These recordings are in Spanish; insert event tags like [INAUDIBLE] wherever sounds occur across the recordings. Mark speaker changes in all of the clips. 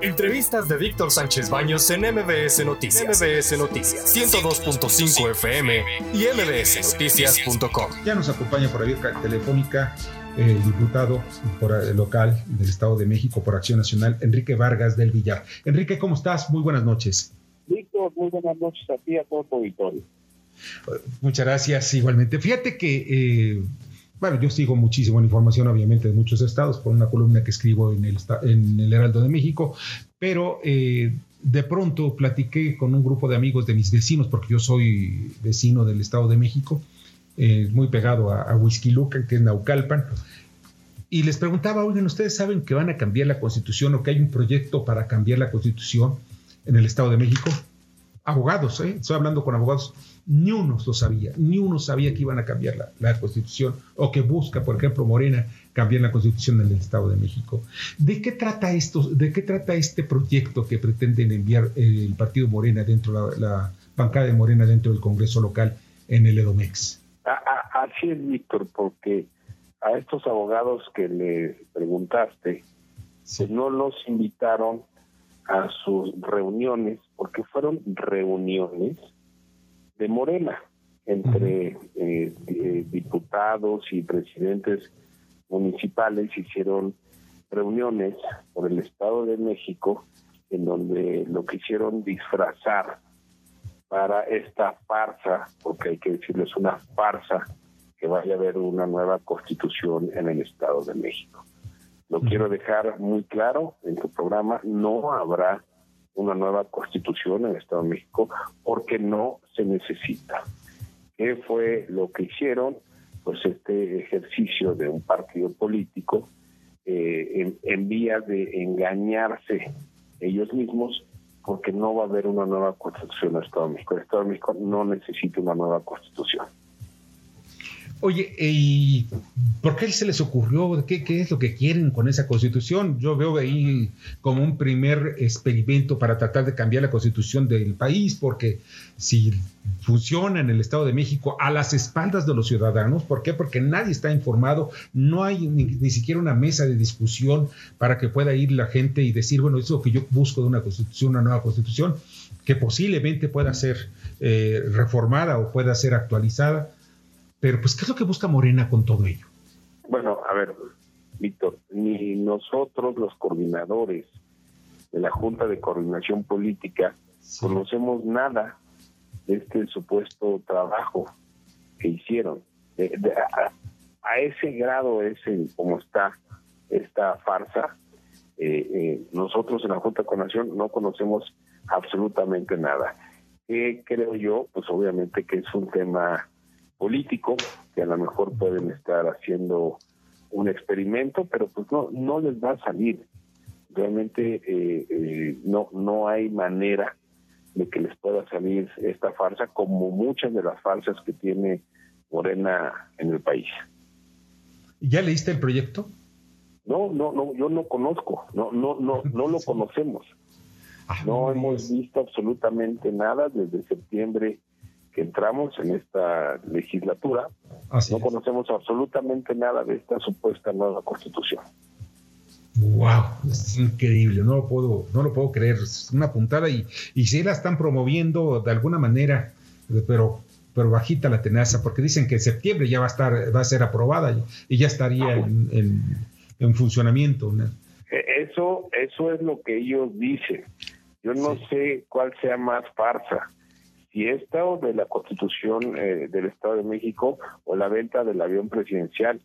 Speaker 1: Entrevistas de Víctor Sánchez Baños en MBS Noticias. MBS Noticias 102.5 FM y mbsnoticias.com.
Speaker 2: Ya nos acompaña por vía telefónica el diputado local del Estado de México por Acción Nacional, Enrique Vargas del Villar. Enrique, ¿cómo estás? Muy buenas noches.
Speaker 3: Víctor, muy buenas noches a ti a todo tu auditorio.
Speaker 2: Muchas gracias, igualmente. Fíjate que eh, bueno, yo sigo muchísimo la información, obviamente, de muchos estados por una columna que escribo en el, en Heraldo de México, pero eh, de pronto platiqué con un grupo de amigos de mis vecinos, porque yo soy vecino del Estado de México, eh, muy pegado a, a que es Naucalpan, y les preguntaba, oigan, ¿ustedes saben que van a cambiar la constitución o que hay un proyecto para cambiar la constitución en el Estado de México? Abogados, ¿eh? estoy hablando con abogados ni uno lo sabía, ni uno sabía que iban a cambiar la, constitución o que busca, por ejemplo, Morena cambiar la constitución en el Estado de México. ¿De qué trata esto? ¿De qué trata este proyecto que pretenden enviar el partido Morena dentro de la, bancada de Morena dentro del Congreso local en el Edomex?
Speaker 3: Así es, Víctor, porque a estos abogados que le preguntaste, pues no los invitaron a sus reuniones, porque fueron reuniones de Morena entre eh, eh, diputados y presidentes municipales hicieron reuniones por el Estado de México en donde lo quisieron disfrazar para esta farsa, porque hay que decirles una farsa, que vaya a haber una nueva constitución en el Estado de México. Lo quiero dejar muy claro en tu programa, no habrá una nueva constitución en el Estado de México porque no se necesita. ¿Qué fue lo que hicieron? Pues este ejercicio de un partido político eh, en, vía de engañarse ellos mismos porque no va a haber una nueva constitución en el Estado de México. El Estado de México no necesita una nueva constitución.
Speaker 2: Oye, ¿y por qué se les ocurrió? ¿Qué, es lo que quieren con esa constitución? Yo veo ahí como un primer experimento para tratar de cambiar la constitución del país, porque si funciona en el Estado de México a las espaldas de los ciudadanos, ¿por qué? Porque nadie está informado, no hay ni, siquiera una mesa de discusión para que pueda ir la gente y decir, bueno, eso es lo que yo busco de una constitución, una nueva constitución, que posiblemente pueda ser eh, reformada o pueda ser actualizada pero, pues, ¿qué es lo que busca Morena con todo ello?
Speaker 3: Bueno, a ver, Víctor, ni nosotros, los coordinadores de la Junta de Coordinación Política, conocemos nada de este supuesto trabajo que hicieron. a, ese grado es en cómo está esta farsa. Eh, eh, nosotros en la Junta de Coordinación no conocemos absolutamente nada. ¿Qué creo yo? Pues obviamente que es un tema político, que a lo mejor pueden estar haciendo un experimento, pero pues no, no les va a salir. Realmente eh, eh, no, no hay manera de que les pueda salir esta farsa, como muchas de las farsas que tiene Morena en el país.
Speaker 2: ¿Ya leíste el proyecto?
Speaker 3: No, no, no, yo no conozco, no, no, no, no lo conocemos. Ah, no hemos visto absolutamente nada desde septiembre entramos en esta legislatura, no conocemos absolutamente nada de esta supuesta nueva constitución.
Speaker 2: Wow, es increíble, no lo puedo, no lo puedo creer, es una puntada y, y si la están promoviendo de alguna manera, pero pero bajita la tenaza, porque dicen que en septiembre ya va a estar, va a ser aprobada y, ya estaría en, en, funcionamiento.
Speaker 3: E, eso, eso es lo que ellos dicen. Yo no sé cuál sea más farsa, si esta o de la constitución eh, del Estado de México o la venta del avión presidencial.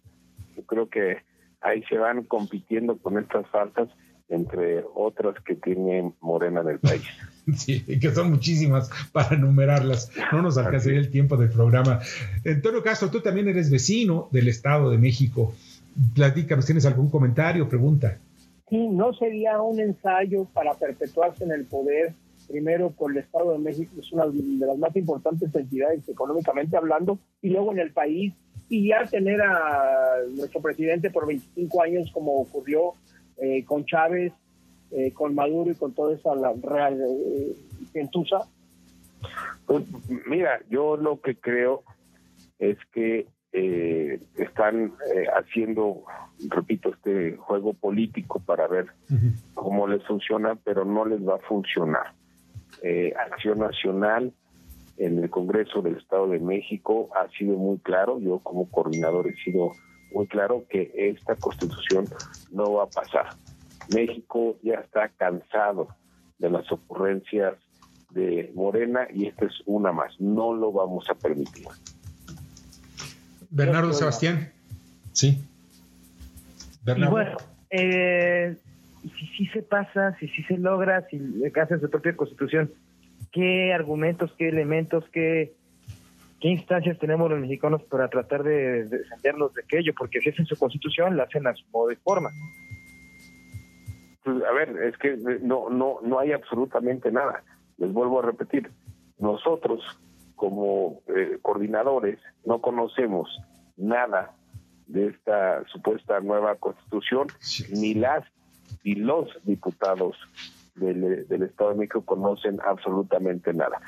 Speaker 3: Yo creo que ahí se van compitiendo con estas faltas entre otras que tiene Morena del país. [LAUGHS]
Speaker 2: Sí, que son muchísimas para enumerarlas. No nos alcanzaría el tiempo del programa. En todo caso, tú también eres vecino del Estado de México. Platícanos, ¿tienes algún comentario, pregunta?
Speaker 4: Sí, ¿no sería un ensayo para perpetuarse en el poder primero por el Estado de México, es una de las más importantes entidades económicamente hablando, y luego en el país, y ya tener a nuestro presidente por 25 años como ocurrió eh, con Chávez, eh, con Maduro y con toda esa la, real eh,
Speaker 3: Pues, mira, yo lo que creo es que eh, están eh, haciendo, repito, este juego político para ver cómo les funciona, pero no les va a funcionar. Eh, Acción Nacional en el Congreso del Estado de México ha sido muy claro, yo como coordinador he sido muy claro que esta constitución no va a pasar. México ya está cansado de las ocurrencias de Morena y esta es una más, no lo vamos a permitir.
Speaker 2: Bernardo Sebastián.
Speaker 5: Sí. Bernardo. bueno, eh, si sí se pasa, si sí se logra, si hace su propia constitución, ¿qué argumentos, qué elementos, qué, qué instancias tenemos los mexicanos para tratar de, defendernos de aquello? Porque si es en su constitución, la hacen a su modo de forma.
Speaker 3: Pues, a ver, es que no, no, no hay absolutamente nada. Les vuelvo a repetir, nosotros como eh, coordinadores no conocemos nada de esta supuesta nueva constitución, ni las y los diputados del, del, Estado de México conocen absolutamente nada.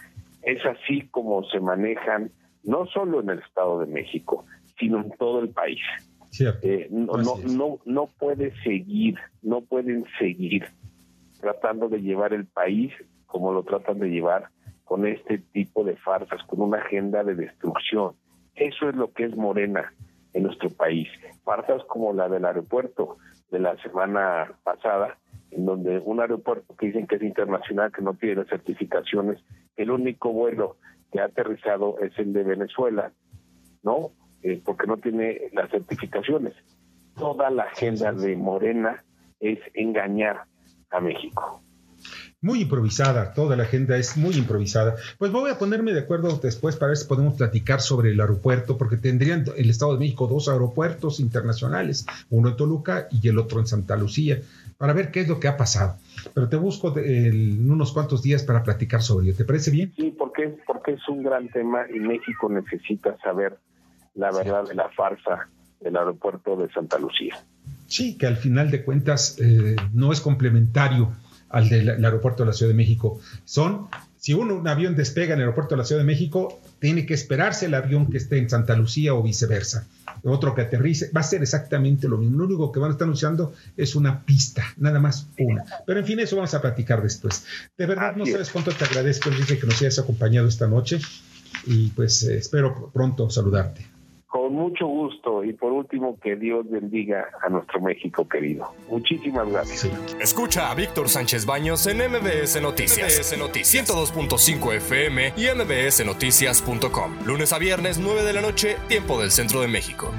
Speaker 3: Es así como se manejan no solo en el Estado de México, sino en todo el país. Eh, no, no, no, no puede seguir, no pueden seguir tratando de llevar el país como lo tratan de llevar con este tipo de farsas, con una agenda de destrucción. Eso es lo que es Morena en nuestro país. Farsas como la del aeropuerto de la semana pasada, en donde un aeropuerto que dicen que es internacional, que no tiene certificaciones, el único vuelo que ha aterrizado es el de Venezuela, ¿no? Eh, porque no tiene las certificaciones. Toda la agenda de Morena es engañar a México
Speaker 2: muy improvisada, toda la agenda es muy improvisada. Pues voy a ponerme de acuerdo después para ver si podemos platicar sobre el aeropuerto, porque tendrían el Estado de México dos aeropuertos internacionales, uno en Toluca y el otro en Santa Lucía, para ver qué es lo que ha pasado. Pero te busco en unos cuantos días para platicar sobre ello. ¿Te parece bien?
Speaker 3: Sí, porque, porque es un gran tema y México necesita saber la verdad de la farsa del aeropuerto de Santa Lucía.
Speaker 2: Sí, que al final de cuentas eh, no es complementario al del aeropuerto de la Ciudad de México. Son, si uno, un avión despega en el aeropuerto de la Ciudad de México, tiene que esperarse el avión que esté en Santa Lucía o viceversa. Otro que aterrice, va a ser exactamente lo mismo. Lo único que van a estar anunciando es una pista, nada más una. Pero en fin, eso vamos a platicar después. De verdad, no sabes cuánto te agradezco, Enrique, que nos hayas acompañado esta noche y pues eh, espero pronto saludarte.
Speaker 3: Con mucho gusto y por último que Dios bendiga a nuestro México querido. Muchísimas gracias.
Speaker 1: Escucha a Víctor Sánchez Baños en MBS Noticias. MBS Noticias 102.5 FM y mbsnoticias.com. Lunes a viernes 9 de la noche, tiempo del Centro de México.